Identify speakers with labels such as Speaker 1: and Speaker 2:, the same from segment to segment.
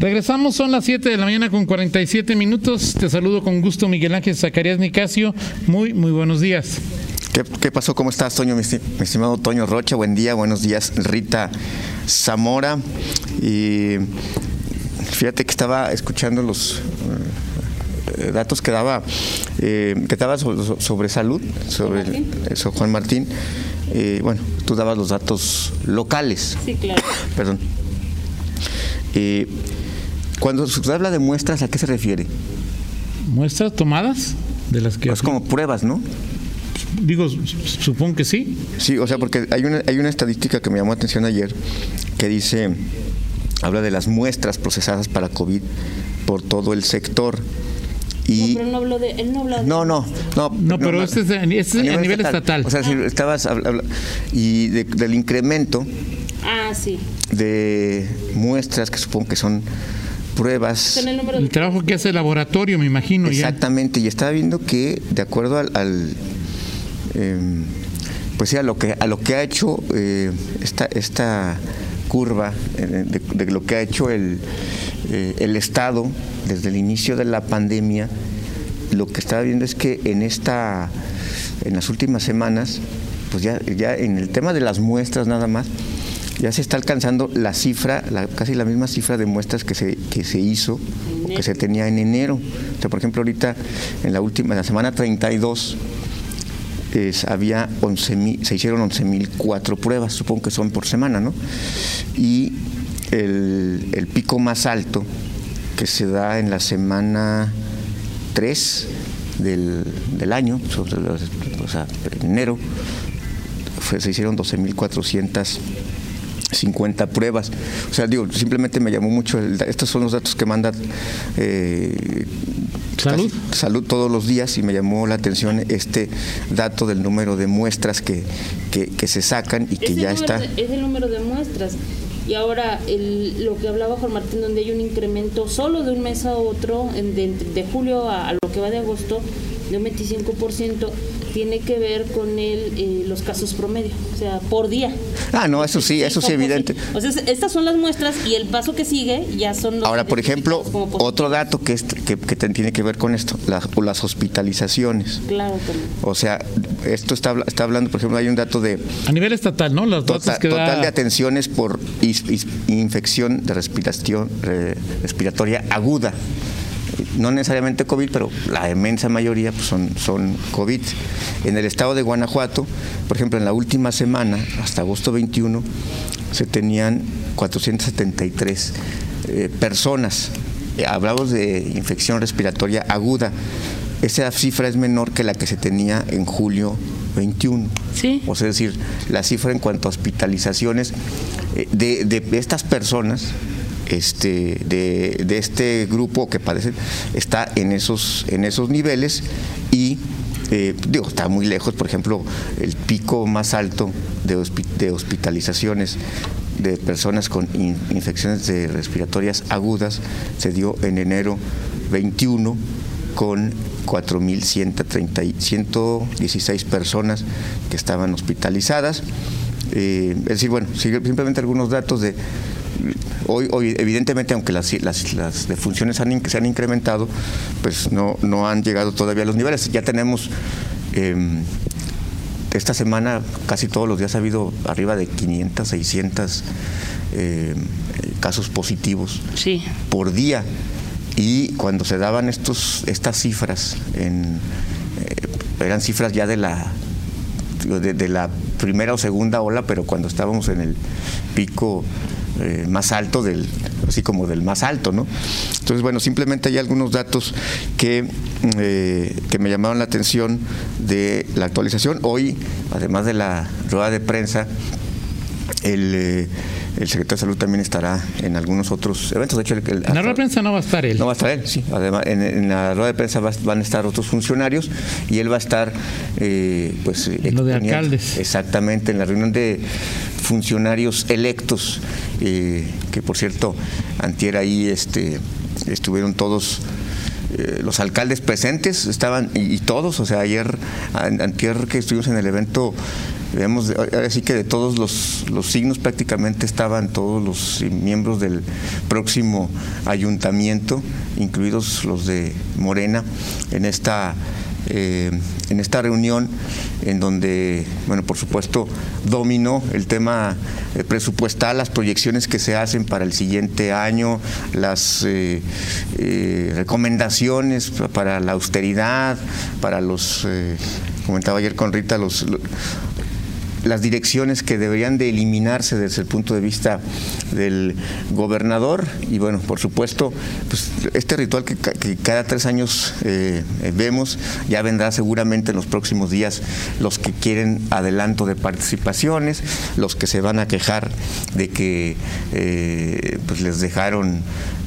Speaker 1: Regresamos, son las 7 de la mañana con 47 minutos. Te saludo con gusto, Miguel Ángel Zacarías Nicasio. Muy, muy buenos días.
Speaker 2: ¿Qué, pasó? ¿Cómo estás, Toño? Mi, estimado Toño Rocha, buen día, buenos días, Rita Zamora. Y fíjate que estaba escuchando los eh, datos que daba, eh, que daba sobre, salud, sobre eso, Juan Martín. Eh, bueno, tú dabas los datos locales.
Speaker 3: Sí, claro.
Speaker 2: Perdón. Cuando se habla de muestras, ¿a qué se refiere?
Speaker 1: ¿Muestras tomadas? De las que...
Speaker 2: Es como pruebas, ¿no?
Speaker 1: Digo, supongo que sí.
Speaker 2: Sí, o sea, porque hay una, hay una estadística que me llamó la atención ayer que dice, habla de las muestras procesadas para COVID por todo el sector.
Speaker 3: Y, no, pero no habló de, él no habló de...
Speaker 2: No, no, no.
Speaker 1: No, pero este es, a, nivel, estatal.
Speaker 2: O sea, si estabas y del incremento
Speaker 3: ah, sí.
Speaker 2: De muestras que supongo que son pruebas.
Speaker 1: El, trabajo que hace el laboratorio, me imagino.
Speaker 2: Exactamente, y estaba viendo que de acuerdo al, em, pues sí, a lo que a lo que ha hecho eh, esta, esta curva eh, de, lo que ha hecho el, eh, el Estado desde el inicio de la pandemia, lo que estaba viendo es que en esta, en las últimas semanas, pues ya, ya en el tema de las muestras nada más, ya se está alcanzando la cifra, casi la misma cifra de muestras que se, que se hizo o que se tenía en enero. O sea, por ejemplo, ahorita en la última, en la semana 32, había 11, se hicieron 11.004 pruebas, supongo que son por semana, ¿no? Y el, pico más alto que se da en la semana 3 del, año, o sea, en enero, se hicieron 12.450 pruebas. O sea, digo, simplemente me llamó mucho, estos son los datos que manda eh,
Speaker 1: salud.
Speaker 2: salud todos los días y me llamó la atención este dato del número de muestras que, que, se sacan y que ya está.
Speaker 3: es el número de muestras. Y ahora el, lo que hablaba Juan Martín, donde hay un incremento solo de un mes a otro, de, de julio a, a, lo que va de agosto, de un 25%, tiene que ver con el, eh, los casos promedio, o sea, por día.
Speaker 2: Ah, no, eso sí, eso sí, evidente.
Speaker 3: O sea, estas son las muestras y el paso que sigue ya son los
Speaker 2: Ahora, por ejemplo, otro dato que, es, que, tiene que ver con esto, las, las hospitalizaciones.
Speaker 3: Claro, también.
Speaker 2: O sea, esto está, está hablando, por ejemplo, hay un dato de...
Speaker 1: A nivel estatal, ¿no? Los
Speaker 2: total,
Speaker 1: que
Speaker 2: total de atenciones por infección de respiración respiratoria aguda no necesariamente COVID, pero la inmensa mayoría pues, son, son COVID. En el estado de Guanajuato, por ejemplo, en la última semana, hasta agosto 21, se tenían 473 eh, personas. Eh, hablamos de infección respiratoria aguda. Esa cifra es menor que la que se tenía en julio 21.
Speaker 3: Sí.
Speaker 2: O sea, es decir, la cifra en cuanto a hospitalizaciones eh, de, de estas personas este, de, este grupo que parece está en esos, en esos niveles y eh, digo, está muy lejos, por ejemplo, el pico más alto de, hospitalizaciones de personas con infecciones de respiratorias agudas se dio en enero 21 con 4.116 personas que estaban hospitalizadas. Eh, es decir, bueno, simplemente algunos datos de Hoy, hoy evidentemente, aunque las, las, defunciones han, se han incrementado, pues no, no han llegado todavía a los niveles. Ya tenemos, em, esta semana casi todos los días ha habido arriba de 500, 600 em, casos positivos por día. Y cuando se daban estos, estas cifras, en, eh, eran cifras ya de la, de, de la primera o segunda ola, pero cuando estábamos en el pico eh, más alto del, así como del más alto, ¿no? Entonces, bueno, simplemente hay algunos datos que, eh, que me llamaron la atención de la actualización. Hoy, además de la rueda de prensa, el, eh, el secretario de Salud también estará en algunos otros eventos. De hecho,
Speaker 1: en la rueda de prensa no va a estar él.
Speaker 2: No va a estar él, sí. Además, en, la rueda de prensa van a estar otros funcionarios y él va a estar, pues.
Speaker 1: Lo de alcaldes.
Speaker 2: Exactamente, en la reunión de funcionarios electos, eh, que por cierto, antier ahí este, estuvieron todos eh, los alcaldes presentes, estaban y, todos, o sea, ayer, antier que estuvimos en el evento vemos, así que de todos los, los signos prácticamente estaban todos los miembros del próximo ayuntamiento, incluidos los de Morena, en esta eh, en esta reunión en donde, bueno, por supuesto, dominó el tema eh, presupuestal, las proyecciones que se hacen para el siguiente año, las eh, recomendaciones para la austeridad, para los, comentaba ayer con Rita, los las direcciones que deberían de eliminarse desde el punto de vista del gobernador. Y bueno, por supuesto, pues este ritual que, cada tres años eh, eh, vemos ya vendrá seguramente en los próximos días los que quieren adelanto de participaciones, los que se van a quejar de que eh, pues les dejaron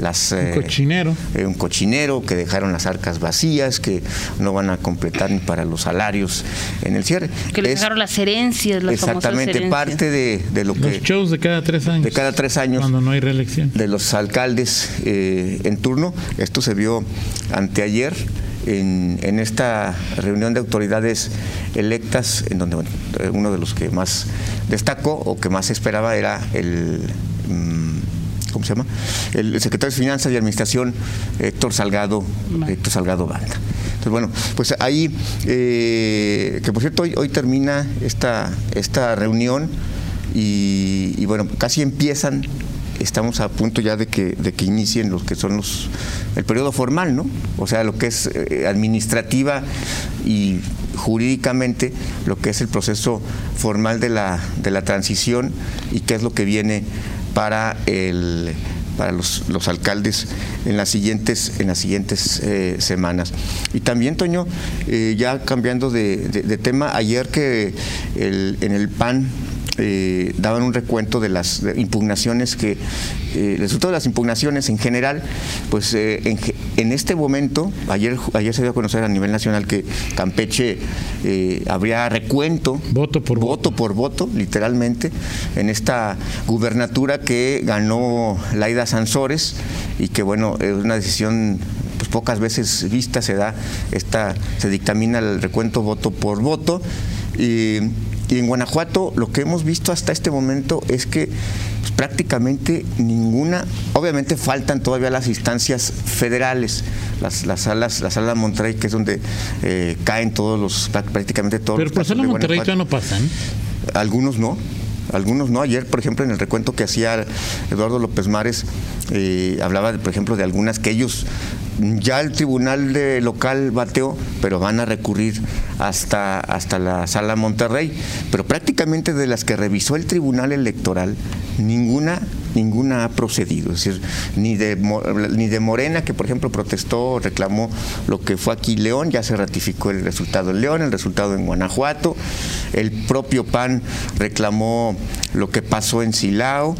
Speaker 2: las,
Speaker 1: un cochinero.
Speaker 2: un cochinero, que dejaron las arcas vacías, que no van a completar ni para los salarios en el cierre.
Speaker 3: Que les dejaron las herencias
Speaker 2: Exactamente, parte de, lo que...
Speaker 1: Los shows de cada tres años.
Speaker 2: De cada tres años.
Speaker 1: Cuando no hay reelección.
Speaker 2: De los alcaldes eh, en turno. Esto se vio anteayer en, en, esta reunión de autoridades electas, en donde uno de los que más destacó o que más esperaba era el... Mm, ¿Cómo se llama? El secretario de Finanzas y Administración, Héctor Salgado, Héctor Salgado Banda bueno, pues ahí, eh, que por cierto, hoy, termina esta, esta reunión y, bueno, casi empiezan estamos a punto ya de que, de que inicien los que son los el periodo formal, ¿no? O sea, lo que es eh, administrativa y jurídicamente lo que es el proceso formal de la, de la transición y qué es lo que viene para el para los, los alcaldes en las siguientes, en las siguientes eh, semanas. Y también, Toño, eh, ya cambiando de, tema, ayer que el, en el PAN eh, daban un recuento de las impugnaciones que, eh, el resultado de las impugnaciones en general, pues en, en, este momento, ayer, ayer se dio a conocer a nivel nacional que Campeche habría recuento,
Speaker 1: voto por
Speaker 2: voto, por voto, literalmente, en esta gubernatura que ganó Laida Sansores y que bueno, es una decisión pues pocas veces vista, se da esta, se dictamina el recuento voto por voto. Y, en Guanajuato lo que hemos visto hasta este momento es que pues, prácticamente ninguna, obviamente faltan todavía las instancias federales, las, las salas, la sala de Monterrey, que es donde eh, caen todos los, prácticamente todos
Speaker 1: Pero
Speaker 2: los.
Speaker 1: Pero por sala de Monterrey ya no pasan.
Speaker 2: Algunos no algunos no. Ayer, por ejemplo, en el recuento que hacía Eduardo López Mares, eh, hablaba, por ejemplo, de algunas que ellos ya el tribunal de local bateó, pero van a recurrir hasta, hasta la sala Monterrey. Pero prácticamente de las que revisó el tribunal electoral, ninguna ninguna ha procedido. Es decir, ni de, ni de Morena, que por ejemplo protestó, reclamó lo que fue aquí León, ya se ratificó el resultado en León, el resultado en Guanajuato. El propio PAN reclamó lo que pasó en Silao.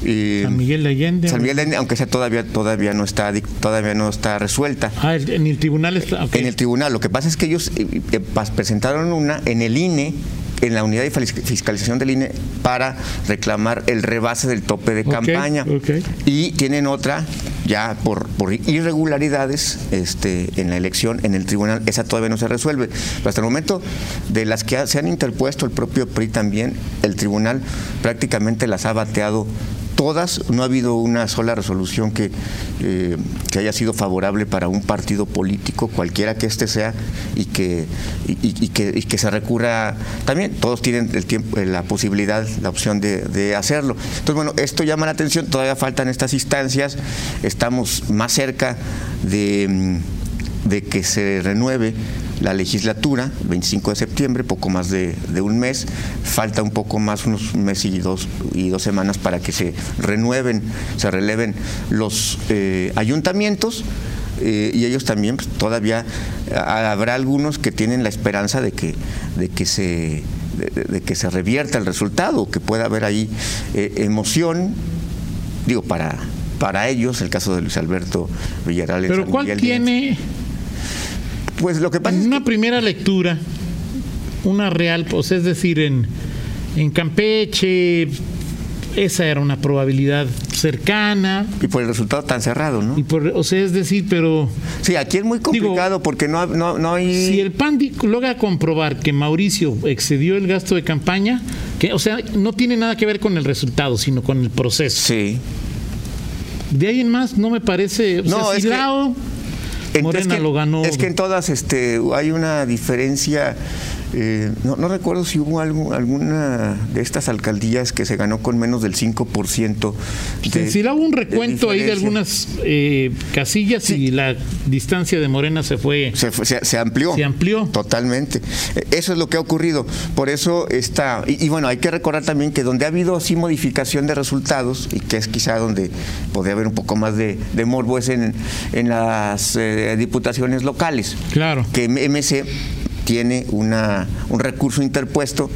Speaker 1: San Miguel de Allende.
Speaker 2: San Miguel de Allende, aunque sea todavía todavía no está todavía no está resuelta.
Speaker 1: Ah, en el tribunal está.
Speaker 2: En el tribunal. Lo que pasa es que ellos eh, eh, presentaron una en el INE en la unidad de fiscalización del INE para reclamar el rebase del tope de campaña. Y tienen otra ya por, por, irregularidades este, en la elección en el tribunal, esa todavía no se resuelve. Pero hasta el momento, de las que se han interpuesto el propio PRI también, el tribunal prácticamente las ha bateado todas, no ha habido una sola resolución que, eh, que haya sido favorable para un partido político, cualquiera que éste sea, y que, y, que, y que se recurra también. Todos tienen el tiempo, la posibilidad, la opción de, de hacerlo. Entonces, bueno, esto llama la atención, todavía faltan estas instancias, estamos más cerca de, de que se renueve la legislatura, 25 de septiembre, poco más de, un mes, falta un poco más, unos meses y dos, y dos semanas para que se renueven, se releven los eh, ayuntamientos. Eh, y ellos también pues, todavía habrá algunos que tienen la esperanza de que, de que se de, que se revierta el resultado, que pueda haber ahí eh, emoción, digo, para, para ellos, el caso de Luis Alberto Villarreal.
Speaker 1: Pero ¿cuál tiene
Speaker 2: pues lo que pasa
Speaker 1: en una primera lectura, una real, pues es decir, en, en Campeche, esa era una probabilidad cercana.
Speaker 2: Y por el resultado tan cerrado, ¿no?
Speaker 1: Y por, o sea, es decir, pero...
Speaker 2: Sí, aquí es muy complicado porque no, no, no, hay...
Speaker 1: Si el PAN logra comprobar que Mauricio excedió el gasto de campaña, que, o sea, no tiene nada que ver con el resultado, sino con el proceso.
Speaker 2: Sí.
Speaker 1: De ahí en más no me parece... O
Speaker 2: no,
Speaker 1: sea,
Speaker 2: es que,
Speaker 1: Morena
Speaker 2: es que,
Speaker 1: lo ganó.
Speaker 2: Es que en todas este, hay una diferencia eh, no, no, recuerdo si hubo algo, alguna de estas alcaldías que se ganó con menos del 5%.
Speaker 1: De, si hubo un recuento ahí de algunas eh, casillas sí. y la distancia de Morena se fue.
Speaker 2: Se, se, se, amplió.
Speaker 1: Se amplió.
Speaker 2: Totalmente. Eso es lo que ha ocurrido. Por eso está. Y, y, bueno, hay que recordar también que donde ha habido así modificación de resultados, y que es quizá donde podría haber un poco más de, de morbo, es en, en las eh, diputaciones locales.
Speaker 1: Claro.
Speaker 2: Que MC tiene una, un recurso interpuesto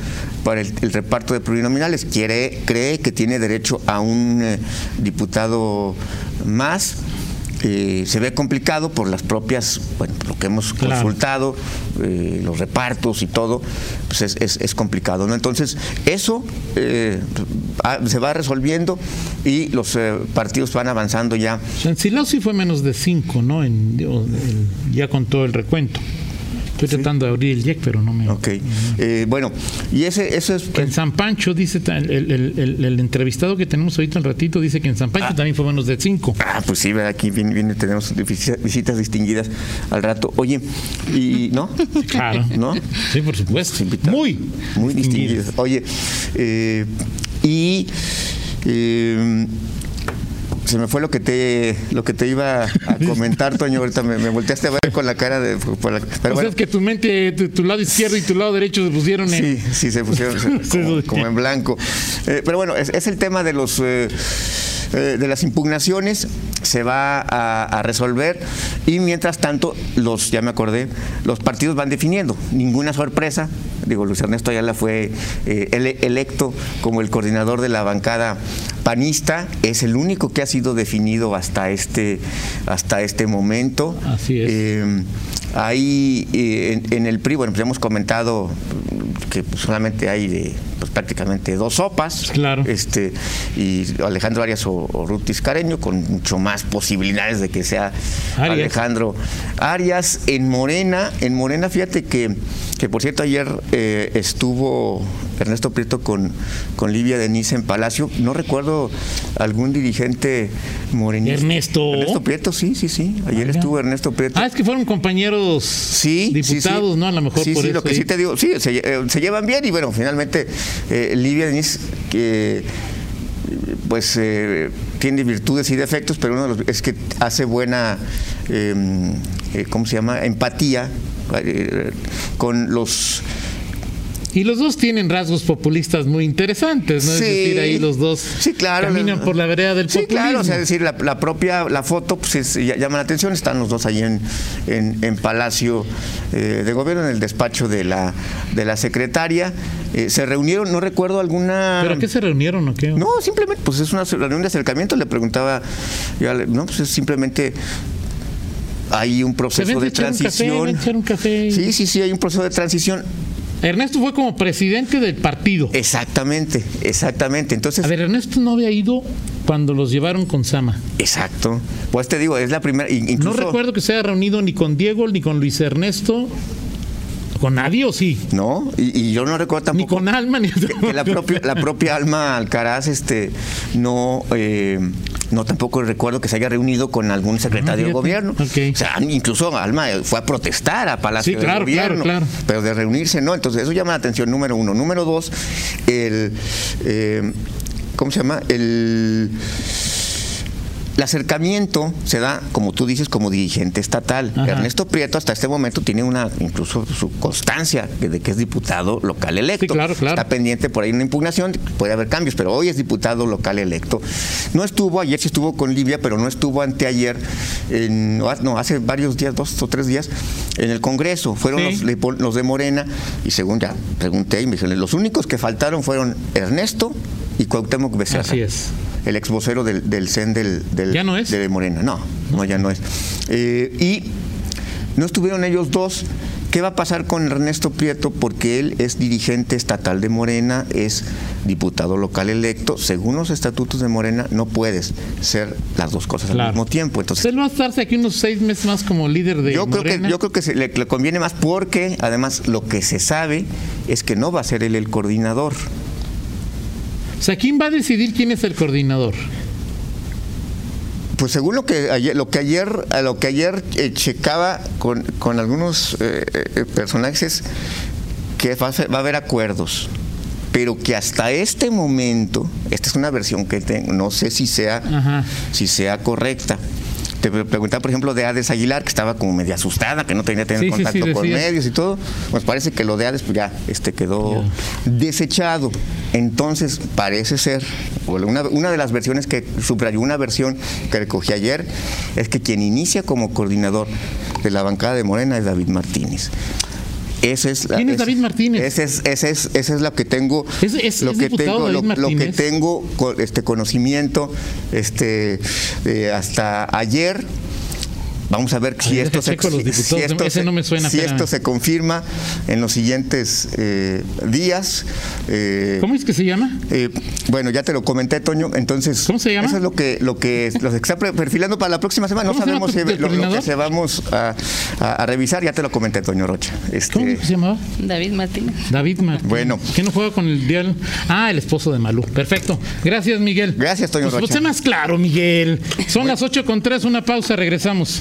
Speaker 2: para el, el, reparto de plurinominales. Quiere, cree que tiene derecho a un eh, diputado más. Eh, se ve complicado por las propias, bueno, lo que hemos claro. consultado, eh, los repartos y todo, pues es, es, es complicado. ¿no? Entonces, eso eh, se va resolviendo y los partidos van avanzando ya.
Speaker 1: En Silao sí fue menos de cinco, ¿no? En, ya con todo el recuento. Estoy tratando de abrir el JEC, pero no me.
Speaker 2: Ok. Eh, bueno, y ese, eso es.
Speaker 1: En San Pancho, dice el, el, el, el, entrevistado que tenemos ahorita un ratito, dice que en San Pancho ah. también fue menos de 5.
Speaker 2: Ah, pues sí, aquí viene, viene, tenemos visitas distinguidas al rato. Oye, y. ¿No?
Speaker 1: Claro.
Speaker 2: ¿No?
Speaker 1: Sí, por supuesto. Muy.
Speaker 2: Muy distinguidas. distinguidas. Oye, eh, y. Eh, se me fue lo que te lo que te iba a comentar, Toño. Ahorita me, me volteaste a ver con la cara de. Por la,
Speaker 1: pero o sea, bueno. es que tu mente, tu, tu, lado izquierdo y tu lado derecho se pusieron en.
Speaker 2: Sí, sí, se pusieron como, como, en blanco. Eh, pero bueno, es, es, el tema de los. Eh, de las impugnaciones se va a, a, resolver y mientras tanto los ya me acordé los partidos van definiendo ninguna sorpresa digo Luis Ernesto Ayala fue eh, ele electo como el coordinador de la bancada panista es el único que ha sido definido hasta este hasta este momento.
Speaker 1: Así es.
Speaker 2: Eh, Ahí eh, en, en, el PRI, bueno, pues hemos comentado que solamente hay de, pues, prácticamente dos sopas.
Speaker 1: Claro.
Speaker 2: Este, y Alejandro Arias o, o Ruth Tiscareño, con mucho más posibilidades de que sea Arias. Alejandro Arias. En Morena, en Morena, fíjate que, que por cierto, ayer eh, estuvo Ernesto Prieto con, con Livia Denise en Palacio. No recuerdo algún dirigente morenista.
Speaker 1: Ernesto.
Speaker 2: Ernesto Prieto, sí, sí, sí. Ayer Oiga. estuvo Ernesto Prieto.
Speaker 1: Ah, es que fueron compañeros
Speaker 2: sí,
Speaker 1: diputados,
Speaker 2: sí, sí.
Speaker 1: ¿no? A lo mejor
Speaker 2: sí,
Speaker 1: por
Speaker 2: sí,
Speaker 1: eso.
Speaker 2: lo que sí te digo, sí, se, eh, se llevan bien y bueno, finalmente eh, Livia Denise, que pues eh, tiene virtudes y defectos, pero uno de los, es que hace buena, eh, ¿cómo se llama? Empatía eh, con los
Speaker 1: y los dos tienen rasgos populistas muy interesantes, ¿no?
Speaker 2: Sí,
Speaker 1: es decir, ahí los dos
Speaker 2: sí, claro,
Speaker 1: caminan por la vereda del
Speaker 2: sí,
Speaker 1: populismo.
Speaker 2: claro, o sea, es decir, la, la propia la foto pues es, llama la atención, están los dos ahí en, en, en Palacio eh, de Gobierno, en el despacho de la, de la secretaria. Eh, se reunieron, no recuerdo alguna...
Speaker 1: ¿Pero qué se reunieron o qué?
Speaker 2: No, simplemente, pues es una reunión de acercamiento, le preguntaba, ya, no, pues es simplemente hay un proceso de transición.
Speaker 1: Un café, un café.
Speaker 2: Sí, sí, sí, hay un proceso de transición.
Speaker 1: Ernesto fue como presidente del partido.
Speaker 2: Exactamente, exactamente. Entonces,
Speaker 1: a ver, Ernesto no había ido cuando los llevaron con Sama.
Speaker 2: Exacto. Pues te digo, es la primera. Incluso...
Speaker 1: No recuerdo que se haya reunido ni con Diego ni con Luis Ernesto. ¿Con nadie o sí?
Speaker 2: No, y, y, yo no recuerdo tampoco.
Speaker 1: Ni con Alma ni
Speaker 2: que, que la propia, la propia Alma Alcaraz este, no. Eh, no tampoco recuerdo que se haya reunido con algún secretario ah, de gobierno.
Speaker 1: Okay.
Speaker 2: O sea, incluso Alma fue a protestar a Palacio
Speaker 1: sí, claro,
Speaker 2: de Gobierno.
Speaker 1: Claro, claro.
Speaker 2: Pero de reunirse, no. Entonces, eso llama la atención, número uno. Número dos, el. Eh, ¿Cómo se llama? El. El acercamiento se da, como tú dices, como dirigente estatal. Ajá. Ernesto Prieto hasta este momento tiene una, incluso su constancia de que es diputado local electo.
Speaker 1: Sí, claro, claro.
Speaker 2: Está pendiente por ahí una impugnación, puede haber cambios, pero hoy es diputado local electo. No estuvo, ayer sí estuvo con Libia, pero no estuvo anteayer, en, no, hace varios días, dos o tres días, en el Congreso. Fueron sí. los, los de Morena, y según ya pregunté, y me dijeron, los únicos que faltaron fueron Ernesto y Cuauhtémoc Becerra.
Speaker 1: Así es
Speaker 2: el ex vocero del, del CEN del, del,
Speaker 1: ¿Ya no es?
Speaker 2: de Morena. No, no, ya no es. Eh, y no estuvieron ellos dos ¿Qué va a pasar con Ernesto Prieto? Porque él es dirigente estatal de Morena, es diputado local electo. Según los estatutos de Morena, no puedes ser las dos cosas al mismo tiempo. Entonces,
Speaker 1: Él va a estarse aquí unos seis meses más como líder de
Speaker 2: yo creo que,
Speaker 1: Morena.
Speaker 2: yo creo que se- le, le conviene más porque además lo que se sabe es que no va a ser él el coordinador.
Speaker 1: O sea, ¿quién va a decidir quién es el coordinador?
Speaker 2: Pues según lo que ayer, lo que ayer, a lo que ayer eh, checaba con, con algunos eh, eh, personajes, que va a, ser- va a haber acuerdos, pero que hasta este momento, esta es una versión que tengo, no sé si sea,
Speaker 1: Ajá.
Speaker 2: si sea correcta. Te pre- preguntaba, por ejemplo, de Hades Aguilar, que estaba como media asustada, que no tenía tener
Speaker 1: Sí, sí, sí,
Speaker 2: contacto con medios y todo. Pues parece que lo de Hades pues ya este, quedó desechado. Entonces, parece ser, una, una de las versiones que subrayó, una versión que recogí ayer, es que quien inicia como coordinador de la bancada de Morena es David Martínez. Esa es la-
Speaker 1: ¿Quién es
Speaker 2: ese-
Speaker 1: David Martínez?
Speaker 2: Ese es, ese es, ese es lo que tengo,
Speaker 1: ¿Es- es-
Speaker 2: lo que tengo, lo,
Speaker 1: David
Speaker 2: lo que
Speaker 1: Martínez?
Speaker 2: tengo co- este conocimiento, este eh, hasta ayer. Vamos a ver si esto, se,
Speaker 1: checo los
Speaker 2: si-
Speaker 1: diputados.
Speaker 2: si esto
Speaker 1: Ese
Speaker 2: se-
Speaker 1: no me suena,
Speaker 2: si
Speaker 1: espérame.
Speaker 2: esto se confirma en los siguientes eh, días. eh,
Speaker 1: ¿Cómo es que se llama?
Speaker 2: eh, bueno, ya te lo comenté, Toño. Entonces,
Speaker 1: ¿Cómo se llama?
Speaker 2: Eso es lo que lo que los está perfilando para la próxima semana. No
Speaker 1: ¿Cómo se llama
Speaker 2: sabemos
Speaker 1: tu-
Speaker 2: si- lo, lo que se vamos a, a- a revisar. Ya te lo comenté, Toño Rocha. Este,
Speaker 1: ¿Cómo se llamaba?
Speaker 3: David Martínez.
Speaker 1: David Martínez.
Speaker 2: Bueno.
Speaker 1: ¿Qué no juega con el dial? Ah, el esposo de Malú. Perfecto. Gracias, Miguel.
Speaker 2: Gracias, Toño
Speaker 1: pues, pues,
Speaker 2: Rocha.
Speaker 1: sé más claro, Miguel. Son las 8 con 3, una pausa, regresamos.